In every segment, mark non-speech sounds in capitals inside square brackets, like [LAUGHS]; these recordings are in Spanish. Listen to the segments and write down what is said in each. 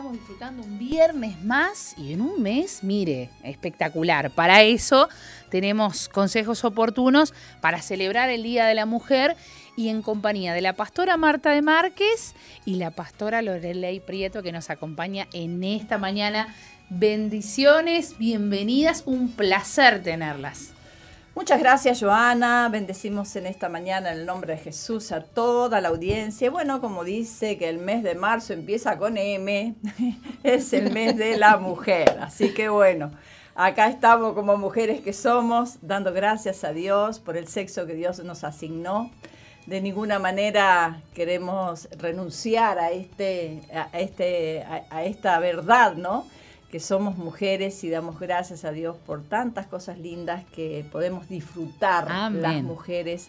Estamos disfrutando un viernes más y en un mes, mire, espectacular. Para eso tenemos consejos oportunos para celebrar el Día de la Mujer y en compañía de la pastora Marta de Márquez y la pastora Lorelei Prieto que nos acompaña en esta mañana. Bendiciones, bienvenidas, un placer tenerlas. Muchas gracias, Joana. Bendecimos en esta mañana en el nombre de Jesús a toda la audiencia. Bueno, como dice que el mes de marzo empieza con M, [LAUGHS] es el mes de la mujer. Así que bueno, acá estamos como mujeres que somos, dando gracias a Dios por el sexo que Dios nos asignó. De ninguna manera queremos renunciar a, este, a, este, a esta verdad, ¿no? Que somos mujeres y damos gracias a Dios por tantas cosas lindas que podemos disfrutar las mujeres.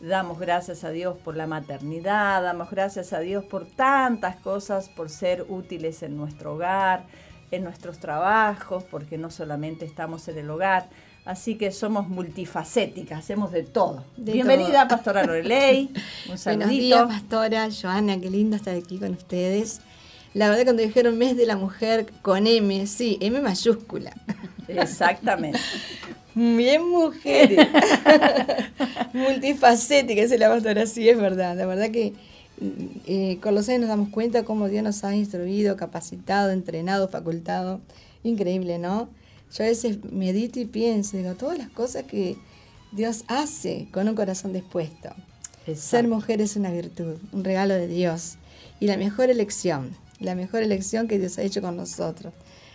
Damos gracias a Dios por la maternidad, damos gracias a Dios por tantas cosas, por ser útiles en nuestro hogar, en nuestros trabajos, porque no solamente estamos en el hogar, Así que somos multifacéticas, hacemos de todo. Bienvenida, Pastora [LAUGHS] Lorelei. Un saludito. Buenos días, Pastora Joana, qué lindo estar aquí con ustedes. La verdad cuando dijeron mes de la mujer con M, sí, M mayúscula. Exactamente. Bien mujeres. [LAUGHS] Multifacética, es la pastora, sí, es verdad. La verdad que eh, con los años nos damos cuenta cómo Dios nos ha instruido, capacitado, entrenado, facultado. Increíble, ¿no? Yo a veces medito y pienso, digo, todas las cosas que Dios hace con un corazón dispuesto. Ser mujer es una virtud, un regalo de Dios y la mejor elección la mejor elección que Dios ha hecho con nosotros.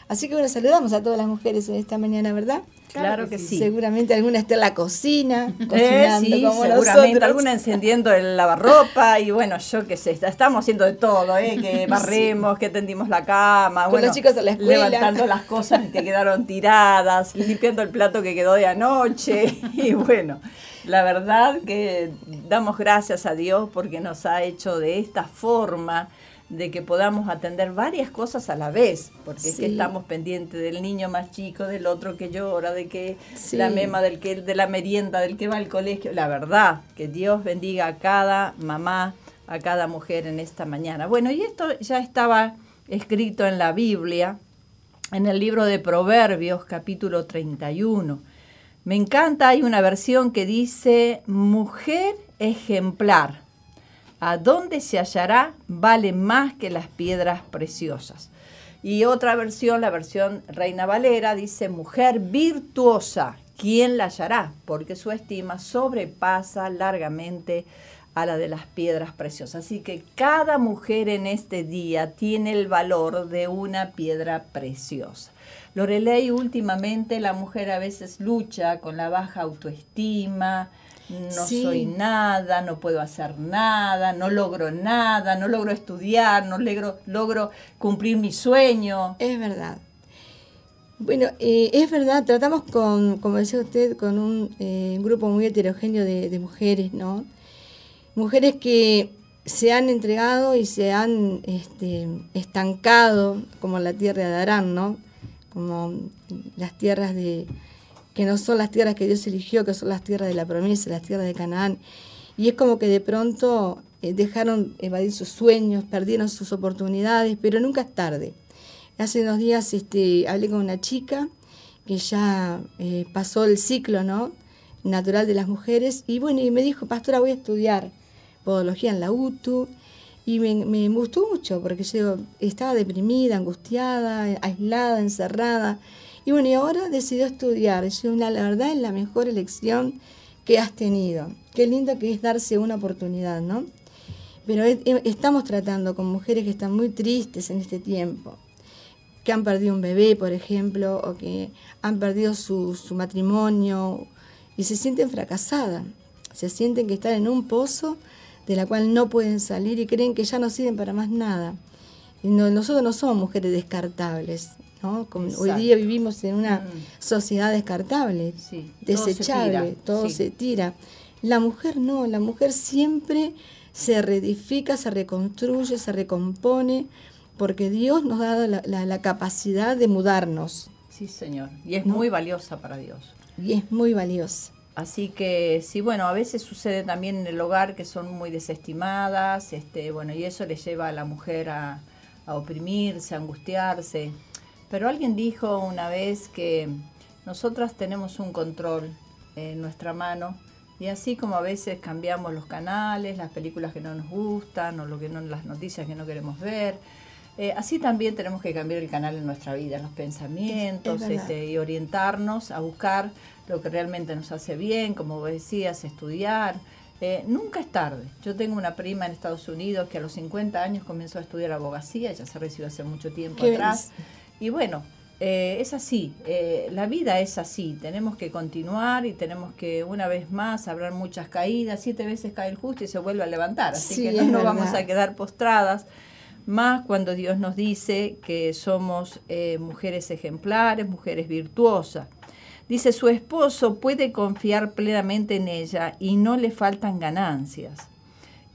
Así que bueno, saludamos a todas las mujeres en esta mañana, ¿verdad? Claro que sí. Seguramente alguna está en la cocina, eh, cocinando sí, como seguramente, alguna encendiendo el lavarropa y bueno, yo qué sé, estamos haciendo de todo, ¿eh? que [LAUGHS] barremos, que tendimos la cama, Con los chicos a la escuela. levantando las cosas que quedaron tiradas, limpiando el plato que quedó de anoche [LAUGHS] y bueno, la verdad que damos gracias a Dios porque nos ha hecho de esta forma de que podamos atender varias cosas a la vez, porque es que estamos pendientes del niño más chico, del otro que llora, de que la mema del que de la merienda, del que va al colegio. La verdad, que Dios bendiga a cada mamá, a cada mujer en esta mañana. Bueno, y esto ya estaba escrito en la Biblia, en el libro de Proverbios, capítulo 31. Me encanta, hay una versión que dice, mujer ejemplar a dónde se hallará vale más que las piedras preciosas. Y otra versión, la versión Reina Valera, dice, mujer virtuosa, ¿quién la hallará? Porque su estima sobrepasa largamente a la de las piedras preciosas. Así que cada mujer en este día tiene el valor de una piedra preciosa. Lorelei, últimamente la mujer a veces lucha con la baja autoestima, no soy nada, no puedo hacer nada, no logro nada, no logro estudiar, no logro, logro cumplir mi sueño. Es verdad. Bueno, eh, es verdad, tratamos con, como decía usted, con un eh, grupo muy heterogéneo de, mujeres, ¿no? Mujeres que se han entregado y se han este, estancado como la tierra de Arán, ¿no? Como las tierras de, que no son las tierras que Dios eligió, que son las tierras de la promesa, las tierras de Canaán. Y es como que de pronto eh, dejaron evadir sus sueños, perdieron sus oportunidades, pero nunca es tarde. Hace unos días este, hablé con una chica que ya eh, pasó el ciclo natural de las mujeres y bueno, y me dijo, pastora, voy a estudiar podología en la UTU Y me, me gustó mucho porque yo estaba deprimida, angustiada, aislada, encerrada. Y bueno, y ahora decidió estudiar. Yo, la, la verdad es la mejor elección que has tenido. Qué lindo que es darse una oportunidad, ¿no? Pero es- es- estamos tratando con mujeres que están muy tristes en este tiempo, que han perdido un bebé, por ejemplo, o que han perdido su, su matrimonio y se sienten fracasadas. Se sienten que están en un pozo de la cual no pueden salir y creen que ya no sirven para más nada. No- nosotros no somos mujeres descartables, ¿no? Como hoy día vivimos en una Mm. sociedad descartable, Sí, todo se desechable, tira, todo sí. se tira. La mujer no, la mujer siempre se reedifica, se reconstruye, se recompone, porque Dios nos ha dado la, la- la capacidad de mudarnos Sí, señor. Y es ¿No? muy valiosa para Dios. y es muy valiosa. Así que sí, bueno, a veces sucede también en el hogar que son muy desestimadas, este, bueno, y eso le lleva a la mujer a, a oprimirse, a angustiarse. Pero alguien dijo una vez que nosotras tenemos un control en nuestra mano y así como a veces cambiamos los canales, las películas que no nos gustan o lo que no, las noticias que no queremos ver, eh, así también tenemos que cambiar el canal en nuestra vida, en los pensamientos, Es- este, y orientarnos a buscar lo que realmente nos hace bien, como vos decías, estudiar. Eh, nunca es tarde. Yo tengo una prima en Estados Unidos que a los 50 años comenzó a estudiar abogacía, ella se recibió hace mucho tiempo atrás. Y bueno, eh, es así, eh, la vida es así, tenemos que continuar y tenemos que una vez más habrá muchas caídas, siete veces cae el justo y se vuelve a levantar, así Sí, que no nos vamos a quedar postradas, más cuando Dios nos dice que somos eh, mujeres ejemplares, mujeres virtuosas. Dice, su esposo puede confiar plenamente en ella y no le faltan ganancias.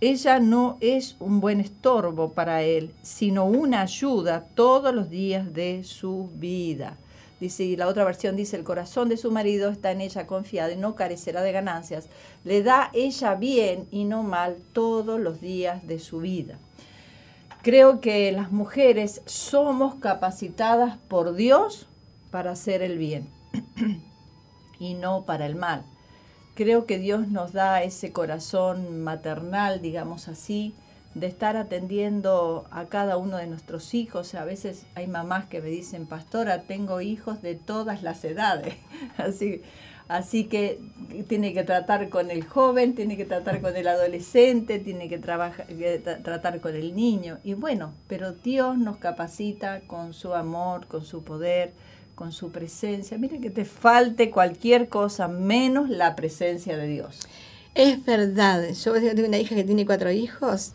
Ella no es un buen estorbo para él, sino una ayuda todos los días de su vida. Dice, y la otra versión dice, el corazón de su marido está en ella confiado y no carecerá de ganancias. Le da ella bien y no mal todos los días de su vida. Creo que las mujeres somos capacitadas por Dios para hacer el bien [CLEARS THROAT] y no para el mal. Creo que Dios nos da ese corazón maternal, digamos así, de estar atendiendo a cada uno de nuestros hijos. A veces hay mamás que me dicen, pastora, tengo hijos de todas las edades. [LAUGHS] Así, así que tiene que tratar con el joven, tiene que tratar con el adolescente, tiene que trabajar, tratar con el niño. Y bueno, pero Dios nos capacita con su amor, con su poder, con su presencia. Mira que te falte cualquier cosa menos la presencia de Dios. Es verdad, yo tengo una hija que tiene cuatro hijos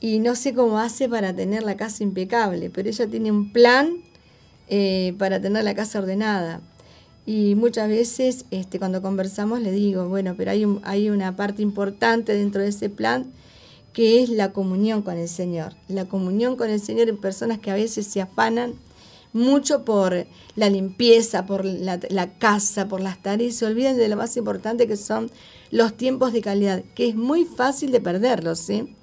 y no sé cómo hace para tener la casa impecable, pero ella tiene un plan eh, para tener la casa ordenada. Y muchas veces este, cuando conversamos le digo, bueno, pero hay, un- hay una parte importante dentro de ese plan que es la comunión con el Señor. La comunión con el Señor en personas que a veces se afanan mucho por la limpieza, por la, la casa, por las tareas, se olvidan de lo más importante que son los tiempos de calidad, que es muy fácil de perderlos, ¿sí?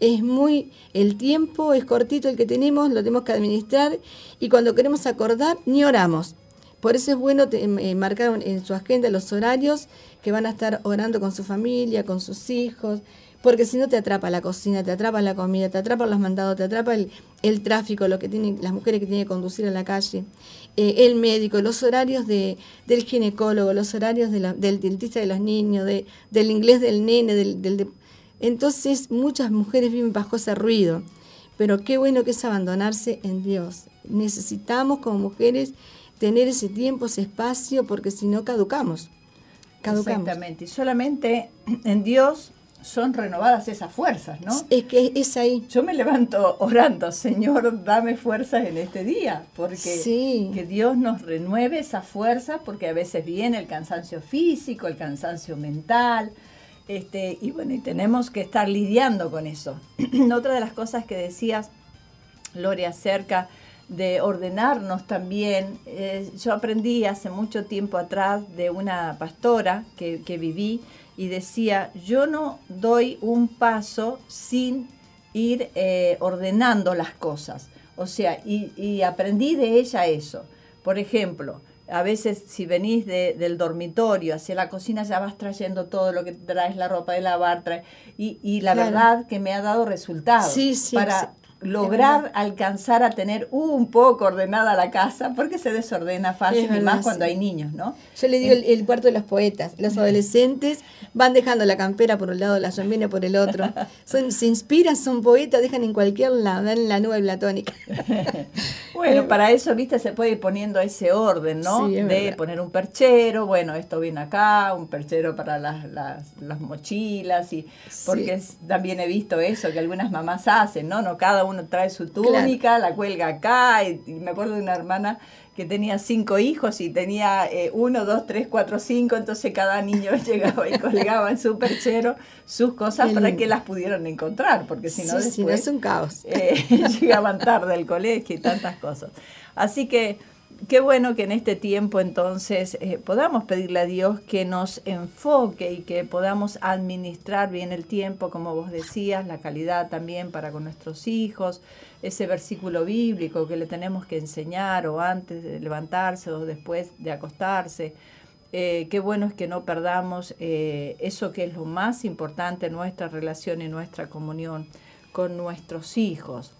Es muy, el tiempo es cortito el que tenemos, lo tenemos que administrar y cuando queremos acordar, ni oramos. Por eso es bueno te- eh, marcar en su agenda los horarios que van a estar orando con su familia, con sus hijos, porque si no te atrapa la cocina, te atrapa la comida, te atrapa los mandados, te atrapa el, tráfico, lo que tienen las mujeres que tienen que conducir a la calle, eh, el médico, los horarios de, del ginecólogo, los horarios del dentista de los niños, de, del inglés del nene, del, del de- entonces muchas mujeres viven bajo ese ruido, pero qué bueno que es abandonarse en Dios. Necesitamos como mujeres tener ese tiempo, ese espacio, porque si no caducamos. Caducamos. Exactamente. Y solamente en Dios son renovadas esas fuerzas, ¿no? Es que es ahí. Yo me levanto orando, Señor, dame fuerzas en este día, porque Sí. que Dios nos renueve esas fuerzas, porque a veces viene el cansancio físico, el cansancio mental, este, y bueno, y tenemos que estar lidiando con eso. [CLEARS THROAT] Otra de las cosas que decías, Lore, acerca de ordenarnos también, eh, yo aprendí hace mucho tiempo atrás de una pastora que, que viví y decía, yo no doy un paso sin ir eh, ordenando las cosas. O sea, y, y aprendí de ella eso. Por ejemplo, a veces si venís de- del dormitorio hacia la cocina ya vas trayendo todo lo que traes, la ropa de lavar, traes, y, y la Claro. verdad que me ha dado resultados Sí, sí, para sí, lograr alcanzar a tener un poco ordenada la casa, porque se desordena fácil, y más cuando sí. hay niños, ¿no? Yo le digo el, el cuarto de los poetas. Los adolescentes van dejando la campera por un lado, la zombina por el otro. [LAUGHS] Son, se inspiran, son poetas, dejan en cualquier lado, en la nube platónica. [LAUGHS] Bueno, para eso, viste, se puede ir poniendo ese orden, ¿no? Sí, es de verdad. poner un perchero, bueno, esto viene acá, un perchero para las, las, las mochilas, y porque también he visto eso que algunas mamás hacen, ¿no? No cada uno trae su túnica, la cuelga acá, y, y me acuerdo de una hermana que tenía cinco hijos y tenía eh, uno, dos, tres, cuatro, cinco, entonces cada niño [LAUGHS] llegaba y colgaba en su perchero sus cosas para que las pudieran encontrar, porque si no Sí, sí, no después es un caos. eh, [LAUGHS] llegaban tarde al colegio y tantas cosas. Así que qué bueno que en este tiempo entonces eh, podamos pedirle a Dios que nos enfoque y que podamos administrar bien el tiempo, como vos decías, la calidad también para con nuestros hijos, ese versículo bíblico que le tenemos que enseñar o antes de levantarse o después de acostarse. Eh, qué bueno es que no perdamos eh, eso que es lo más importante, nuestra relación y nuestra comunión con nuestros hijos.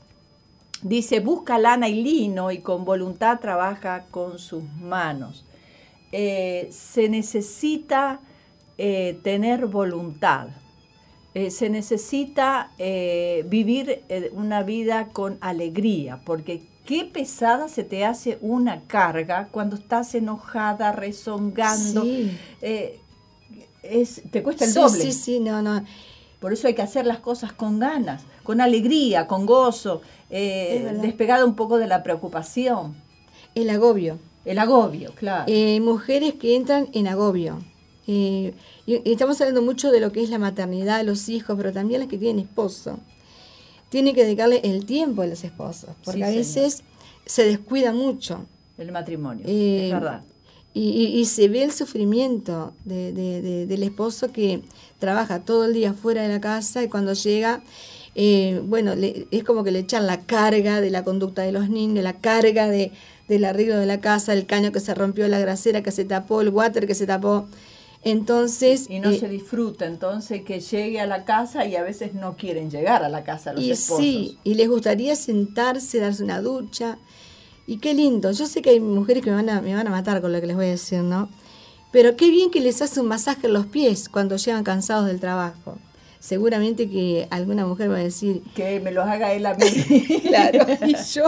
Dice, busca lana y lino y con voluntad trabaja con sus manos. Eh, se necesita eh, tener voluntad. Eh, se necesita vivir una vida con alegría, porque qué pesada se te hace una carga cuando estás enojada, rezongando. Sí. Es, te cuesta el sí, doble. sí, sí, no, no. Por eso hay que hacer las cosas con ganas, con alegría, con gozo, eh, despegada un poco de la preocupación, El agobio. el agobio, claro. Eh, mujeres que entran en agobio. Eh, y, estamos hablando mucho de lo que es la maternidad, los hijos, pero también las que tienen esposo. Tienen que dedicarle el tiempo a los esposos, porque Sí, a señor. veces se descuida mucho. el matrimonio, Eh, es verdad. Y, y- y se ve el sufrimiento de- de- de- del esposo que trabaja todo el día fuera de la casa y cuando llega, eh, bueno, le- es como que le echan la carga de la conducta de los niños, la carga de, del arreglo de la casa, el caño que se rompió, la grasera que se tapó, el water que se tapó. Entonces, Y no eh, se disfruta entonces que llegue a la casa y a veces no quieren llegar a la casa los y esposos. sí, y les gustaría sentarse, darse una ducha. Y qué lindo. Yo sé que hay mujeres que me van a, me van a matar con lo que les voy a decir, ¿no? Pero qué bien que les hace un masaje en los pies cuando llegan cansados del trabajo. Seguramente que alguna mujer va a decir, Que me los haga él a mí. [LAUGHS] claro, y yo.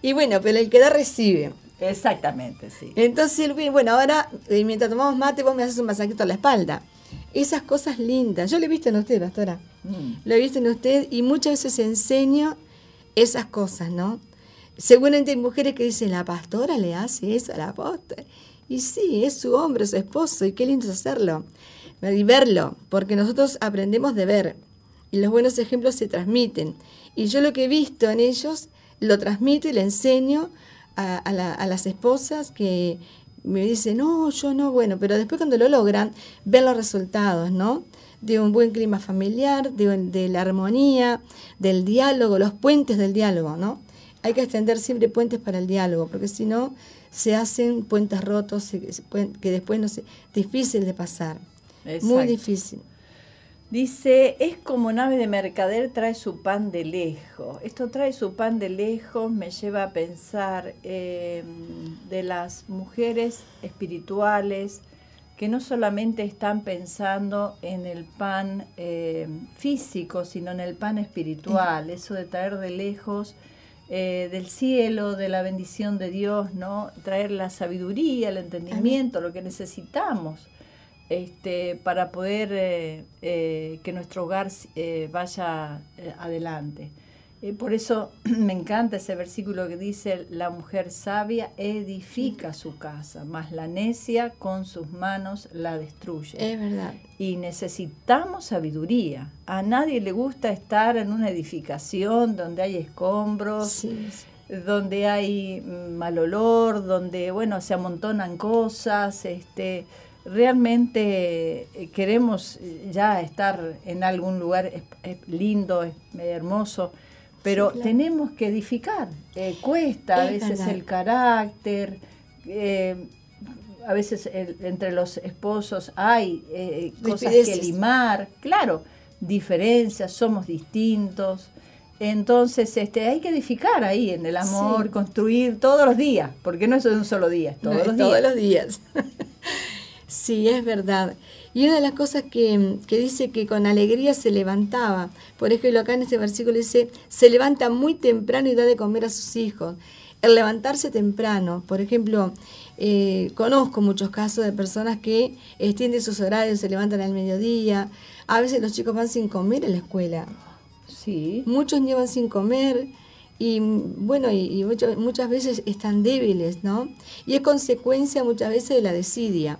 Y bueno, pero el que da recibe. Exactamente, sí. Entonces, bueno, ahora eh, mientras tomamos mate, vos me haces un masajito a la espalda. Esas cosas lindas. Yo lo he visto en usted, pastora. Mm. Lo he visto en usted y muchas veces enseño esas cosas, ¿no? Seguramente hay mujeres que dicen, la pastora le hace eso a la apóstol. Y sí, es su hombre, su esposo, y qué lindo es hacerlo. Y verlo, porque nosotros aprendemos de ver. Y los buenos ejemplos se transmiten. Y yo lo que he visto en ellos, lo transmito y le enseño a, a la- a las esposas que me dicen, no, yo no, bueno, pero después cuando lo logran, ven los resultados, ¿no? De un buen clima familiar, de, la armonía, del diálogo, los puentes del diálogo, ¿no? Hay que extender siempre puentes para el diálogo, porque si no, se hacen puentes rotos que después no sé, difícil de pasar. Muy difícil. Dice, es como nave de mercader trae su pan de lejos. Esto trae su pan de lejos, me lleva a pensar eh, de las mujeres espirituales que no solamente están pensando en el pan eh, físico, sino en el pan espiritual, eso de traer de lejos eh, del cielo, de la bendición de Dios, ¿no? Traer la sabiduría, el entendimiento, lo que necesitamos este, para poder eh, eh, que nuestro hogar eh, vaya adelante. Por eso [CLEARS THROAT] me encanta ese versículo que dice, la mujer sabia edifica su casa, mas la necia con sus manos la destruye. Es verdad. Y necesitamos sabiduría. A nadie le gusta estar en una edificación donde hay escombros, Sí, sí. donde hay mm, mal olor, donde bueno se amontonan cosas, este realmente eh, queremos eh, ya estar en algún lugar lindo, hermoso, pero Sí, claro. tenemos que edificar. Eh, cuesta a Es veces verdad. el carácter, eh, a veces entre los esposos hay eh, cosas que limar, claro, diferencias, somos distintos. Entonces, este, hay que edificar ahí en el amor, construir todos los días, porque no es un solo día, todos los días. Todos los días. Sí, es verdad. Y una de las cosas que, que, dice que con alegría se levantaba, por ejemplo, acá en este versículo dice, se levanta muy temprano y da de comer a sus hijos. El levantarse temprano, por ejemplo, eh, conozco muchos casos de personas que extienden sus horarios, se levantan al mediodía. A veces los chicos van sin comer en la escuela. Sí. Muchos llevan sin comer y bueno, y, muchas veces están débiles, ¿no? Y es consecuencia muchas veces de la desidia.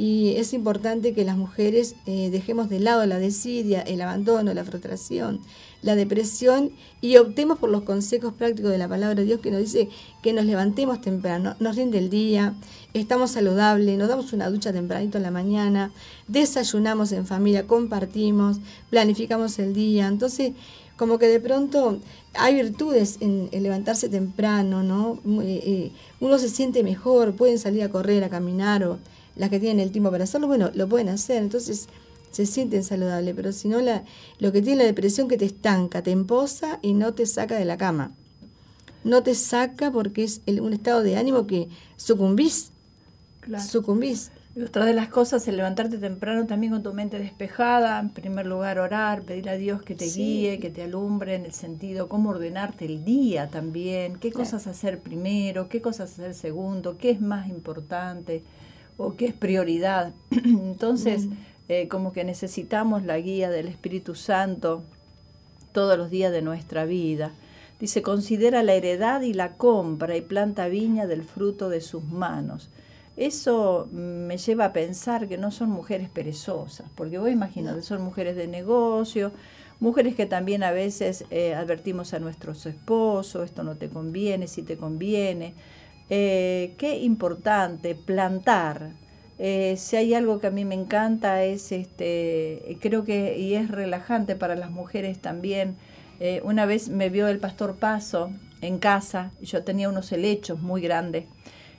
Y es importante que las mujeres eh, dejemos de lado la desidia, el abandono, la frustración, la depresión y optemos por los consejos prácticos de la palabra de Dios que nos dice que nos levantemos temprano, nos rinde el día, estamos saludables, nos damos una ducha tempranito en la mañana, desayunamos en familia, compartimos, planificamos el día. Entonces, como que de pronto hay virtudes en, levantarse temprano, ¿no? Eh, eh, uno se siente mejor, pueden salir a correr, a caminar o las que tienen el tiempo para hacerlo, bueno, lo pueden hacer. Entonces, se sienten saludables, pero si no, la, lo que tiene la depresión que te estanca, te emposa y no te saca de la cama. No te saca porque es un estado de ánimo que sucumbís. Sucumbís. otra de las cosas es levantarte temprano también con tu mente despejada. En primer lugar, orar, pedir a Dios que te guíe, que te alumbre en el sentido, cómo ordenarte el día también, qué cosas hacer primero, qué cosas hacer segundo, qué es más importante o qué es prioridad. [CLEARS THROAT] Entonces, mm. Eh, como que necesitamos la guía del Espíritu Santo todos los días de nuestra vida. Dice, considera la heredad y la compra y planta viña del fruto de sus manos. Eso me lleva a pensar que no son mujeres perezosas, porque vos imaginate, son mujeres de negocio, mujeres que también a veces eh, advertimos a nuestros esposos, esto no te conviene, si te conviene. Eh, qué importante plantar eh, si hay algo que a mí me encanta es, este, creo que, y es relajante para las mujeres también, eh, una vez me vio el pastor Paso en casa, yo tenía unos helechos muy grandes,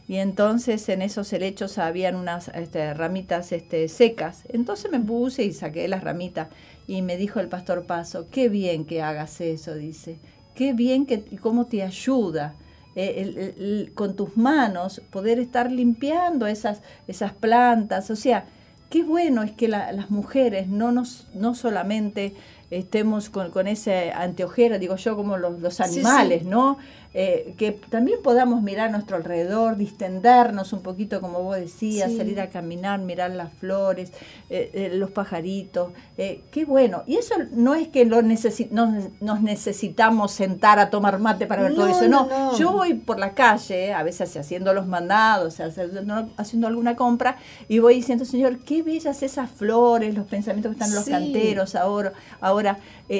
y entonces en esos helechos habían unas este, ramitas este, secas, entonces me puse y saqué las ramitas, y me dijo el pastor Paso, qué bien que hagas eso, dice, qué bien que, cómo te ayuda. Eh, con tus manos poder estar limpiando esas, esas plantas. O sea, qué bueno es que las mujeres no, nos, no solamente estemos con, con ese anteojero, digo yo, como los, animales, ¿no? Eh, que también podamos mirar a nuestro alrededor, distendernos un poquito, como vos decías, salir a caminar, mirar las flores, eh, eh, los pajaritos. qué bueno. Y eso no es que lo nos, necesitamos sentar a tomar mate para ver todo eso. No, yo voy por la calle, a veces haciendo los mandados, haciendo, haciendo alguna compra, y voy diciendo, Señor, qué bellas esas flores, los pensamientos que están en los canteros ahora, ahora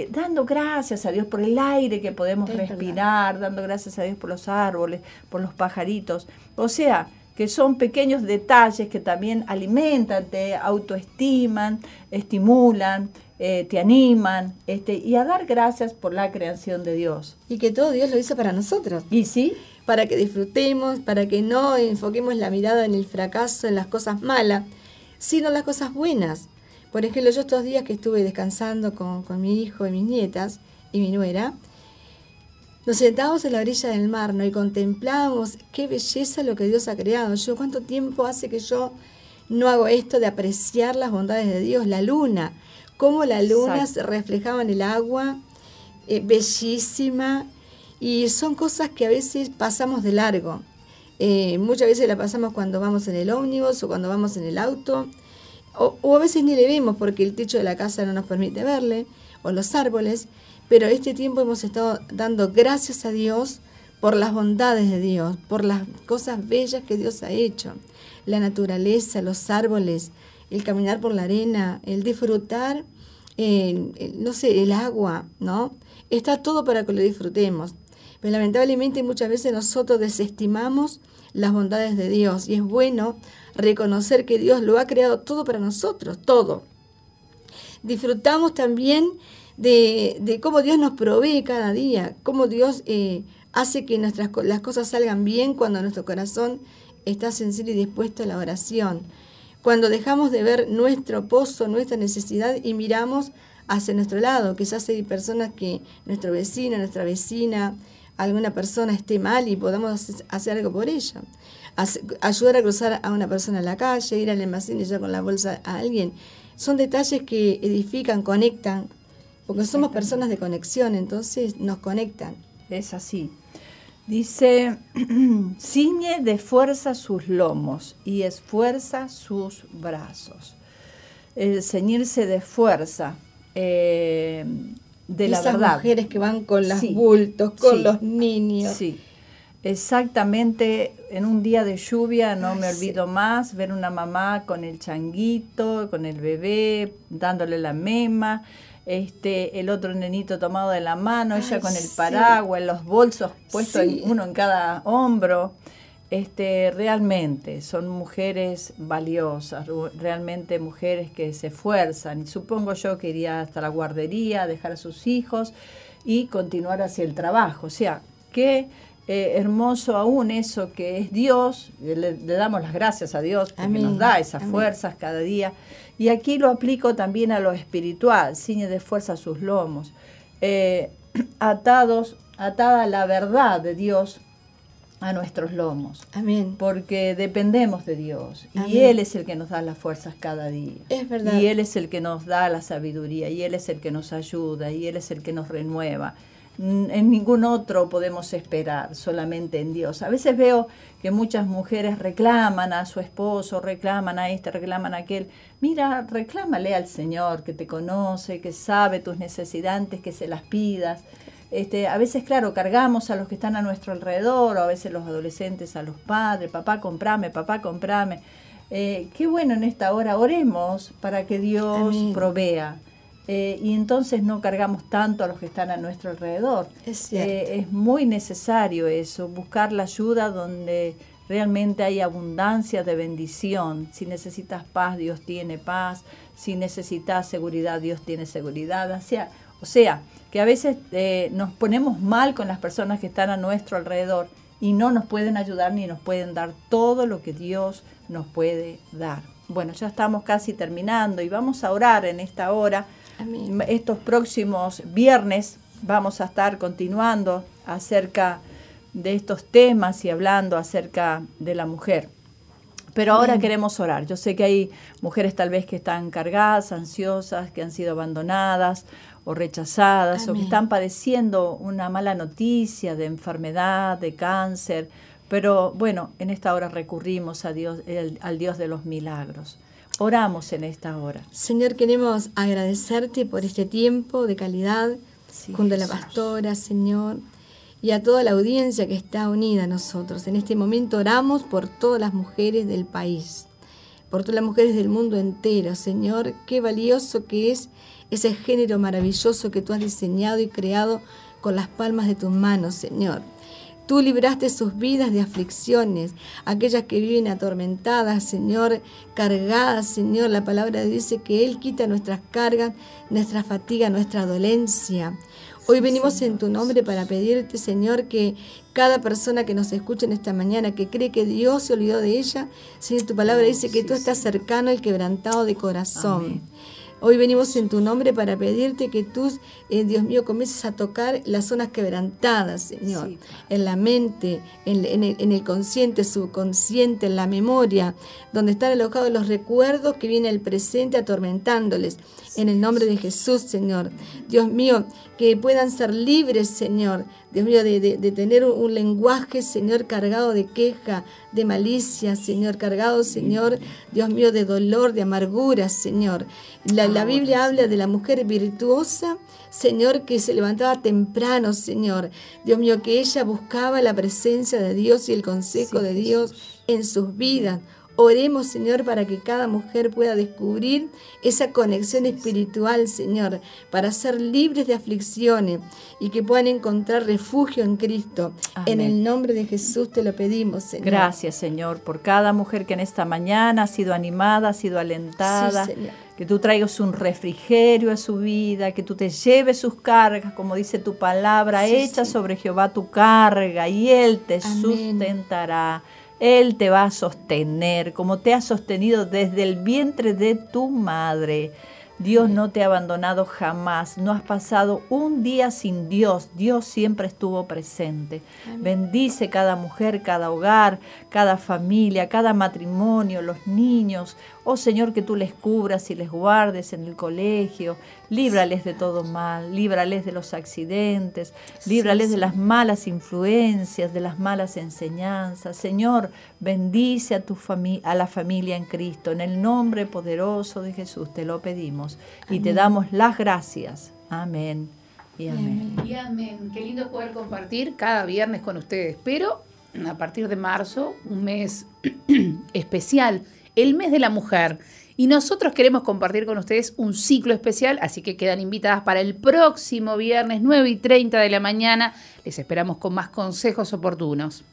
dando gracias a Dios por el aire que podemos respirar, dando gracias gracias a Dios por los árboles, por los pajaritos. O sea, que son pequeños detalles que también alimentan, te autoestiman, estimulan, eh, te animan, este, y a dar gracias por la creación de Dios. Y que todo Dios lo hizo para nosotros. ¿Y sí? Para que disfrutemos, para que no enfoquemos la mirada en el fracaso, en las cosas malas, sino en las cosas buenas. Por ejemplo, yo estos días que estuve descansando con, con mi hijo y mis nietas y mi nuera, nos sentábamos en la orilla del mar ¿no? y contemplábamos qué belleza lo que Dios ha creado. Yo, ¿cuánto tiempo hace que yo no hago esto de apreciar las bondades de Dios? La luna, cómo la luna se reflejaba en el agua, eh, bellísima, y son cosas que a veces pasamos de largo. Eh, muchas veces la pasamos cuando vamos en el ómnibus o cuando vamos en el auto, o, o a veces ni le vemos porque el techo de la casa no nos permite verle, o los árboles pero este tiempo hemos estado dando gracias a Dios por las bondades de Dios, por las cosas bellas que Dios ha hecho, la naturaleza, los árboles, el caminar por la arena, el disfrutar, no sé, el agua, ¿no? Está todo para que lo disfrutemos. Pero lamentablemente muchas veces nosotros desestimamos las bondades de Dios y es bueno reconocer que Dios lo ha creado todo para nosotros, todo. Disfrutamos también de, cómo Dios nos provee cada día, cómo Dios eh, hace que nuestras, las cosas salgan bien cuando nuestro corazón está sensible y dispuesto a la oración. Cuando dejamos de ver nuestro pozo, nuestra necesidad y miramos hacia nuestro lado, quizás hay personas que nuestro vecino, nuestra vecina, alguna persona esté mal y podamos hacer algo por ella. ayudar a cruzar a una persona en la calle, ir al almacén y ya con la bolsa a alguien. Son detalles que edifican, conectan, porque somos personas de conexión, entonces nos conectan. Es así. Dice, [CLEARS THROAT] ciñe de fuerza sus lomos y esfuerza sus brazos. El ceñirse de fuerza, eh, de la verdad. mujeres que van con las bultos, con los niños. Sí, exactamente. En un día de lluvia no me olvido más ver una mamá con el changuito, con el bebé, dándole la mema este, el otro nenito tomado de la mano, ella con el paraguas, los bolsos puestos uno en cada hombro. Este, realmente son mujeres valiosas, realmente mujeres que se esfuerzan. Y supongo yo que iría hasta la guardería, dejar a sus hijos y continuar hacia el trabajo. O sea, qué eh, hermoso aún eso que es Dios, le, damos las gracias a Dios porque nos da esas fuerzas cada día. Y aquí lo aplico también a lo espiritual, ciñe de fuerza sus lomos, eh, [CLEARS THROAT] atados, atada la verdad de Dios a nuestros lomos. Amén. Porque dependemos de Dios. Y Él es el que nos da las fuerzas cada día. Es verdad. Y Él es el que nos da la sabiduría. Y Él es el que nos ayuda. Y Él es el que nos renueva en ningún otro podemos esperar, solamente en Dios. A veces veo que muchas mujeres reclaman a su esposo, reclaman a este, reclaman a aquel. Mira, reclámale al Señor que te conoce, que sabe tus necesidades, que se las pidas. Este, a veces, claro, cargamos a los que están a nuestro alrededor, o a veces los adolescentes a los padres, papá, comprame, papá, comprame. Eh, qué bueno en esta hora, oremos para que Dios provea. Eh, y entonces no cargamos tanto a los que están a nuestro alrededor. Es, eh, es muy necesario eso, buscar la ayuda donde realmente hay abundancia de bendición. Si necesitas paz, Dios tiene paz. Si necesitas seguridad, Dios tiene seguridad. O sea, o sea que a veces eh, nos ponemos mal con las personas que están a nuestro alrededor y no nos pueden ayudar ni nos pueden dar todo lo que Dios nos puede dar. Bueno, ya estamos casi terminando y vamos a orar en esta hora estos próximos viernes vamos a estar continuando acerca de estos temas y hablando acerca de la mujer. Pero ahora queremos orar. Yo sé que hay mujeres tal vez que están cargadas, ansiosas, que han sido abandonadas o rechazadas o que están padeciendo una mala noticia de enfermedad, de cáncer. Pero bueno, en esta hora recurrimos a Dios, al Dios de los milagros. Oramos en esta hora. Señor, queremos agradecerte por este tiempo de calidad junto a la pastora, Señor, y a toda la audiencia que está unida a nosotros. En este momento oramos por todas las mujeres del país, por todas las mujeres del mundo entero, Señor. Qué valioso que es ese género maravilloso que tú has diseñado y creado con las palmas de tus manos, Señor. Tú libraste sus vidas de aflicciones, aquellas que viven atormentadas, Señor, cargadas, Señor. La palabra dice que Él quita nuestras cargas, nuestra fatiga, nuestra dolencia. Hoy venimos en tu nombre para pedirte, Señor, que cada persona que nos escuche en esta mañana, que cree que Dios se olvidó de ella, Señor, tu palabra dice que tú estás cercano al quebrantado de corazón. Hoy venimos en tu nombre para pedirte que tú, eh, Dios mío, comiences a tocar las zonas quebrantadas, Señor, en la mente, en, el, consciente, subconsciente, en la memoria, donde están alojados los recuerdos que viene el presente atormentándoles. En el nombre de Jesús, Señor. Dios mío, que puedan ser libres, Señor. Dios mío, de, tener un, lenguaje, Señor, cargado de queja, de malicia, Señor, cargado, Señor, Dios mío, de dolor, de amargura, Señor. La, la Biblia habla de la mujer virtuosa, Señor, que se levantaba temprano, Señor. Dios mío, que ella buscaba la presencia de Dios y el consejo de Dios en sus vidas. Oremos, Señor, para que cada mujer pueda descubrir esa conexión espiritual, Señor, para ser libres de aflicciones y que puedan encontrar refugio en Cristo. En el nombre de Jesús te lo pedimos, Señor. Gracias, Señor, por cada mujer que en esta mañana ha sido animada, ha sido alentada. que tú traigas un refrigerio a su vida, que tú te lleves sus cargas, como dice tu palabra, echa sobre Jehová tu carga y Él te sustentará Él te va a sostener como te ha sostenido desde el vientre de tu madre. Dios no te ha abandonado jamás, no has pasado un día sin Dios, Dios siempre estuvo presente. Bendice cada mujer, cada hogar, cada familia, cada matrimonio, los niños. Oh Señor, que tú les cubras y les guardes en el colegio, líbrales de todo mal, líbrales de los accidentes, líbrales de las malas influencias, de las malas enseñanzas. Señor, bendice a, tu a la familia en Cristo. En el nombre poderoso de Jesús te lo pedimos y te damos las gracias. Amén. Y amén. Y amén. Qué lindo poder compartir cada viernes con ustedes. Pero a partir de marzo, un mes [CLEARS THROAT] especial el mes de la mujer. Y nosotros queremos compartir con ustedes un ciclo especial, así que quedan invitadas para el próximo viernes 9 y 30 de la mañana. Les esperamos con más consejos oportunos.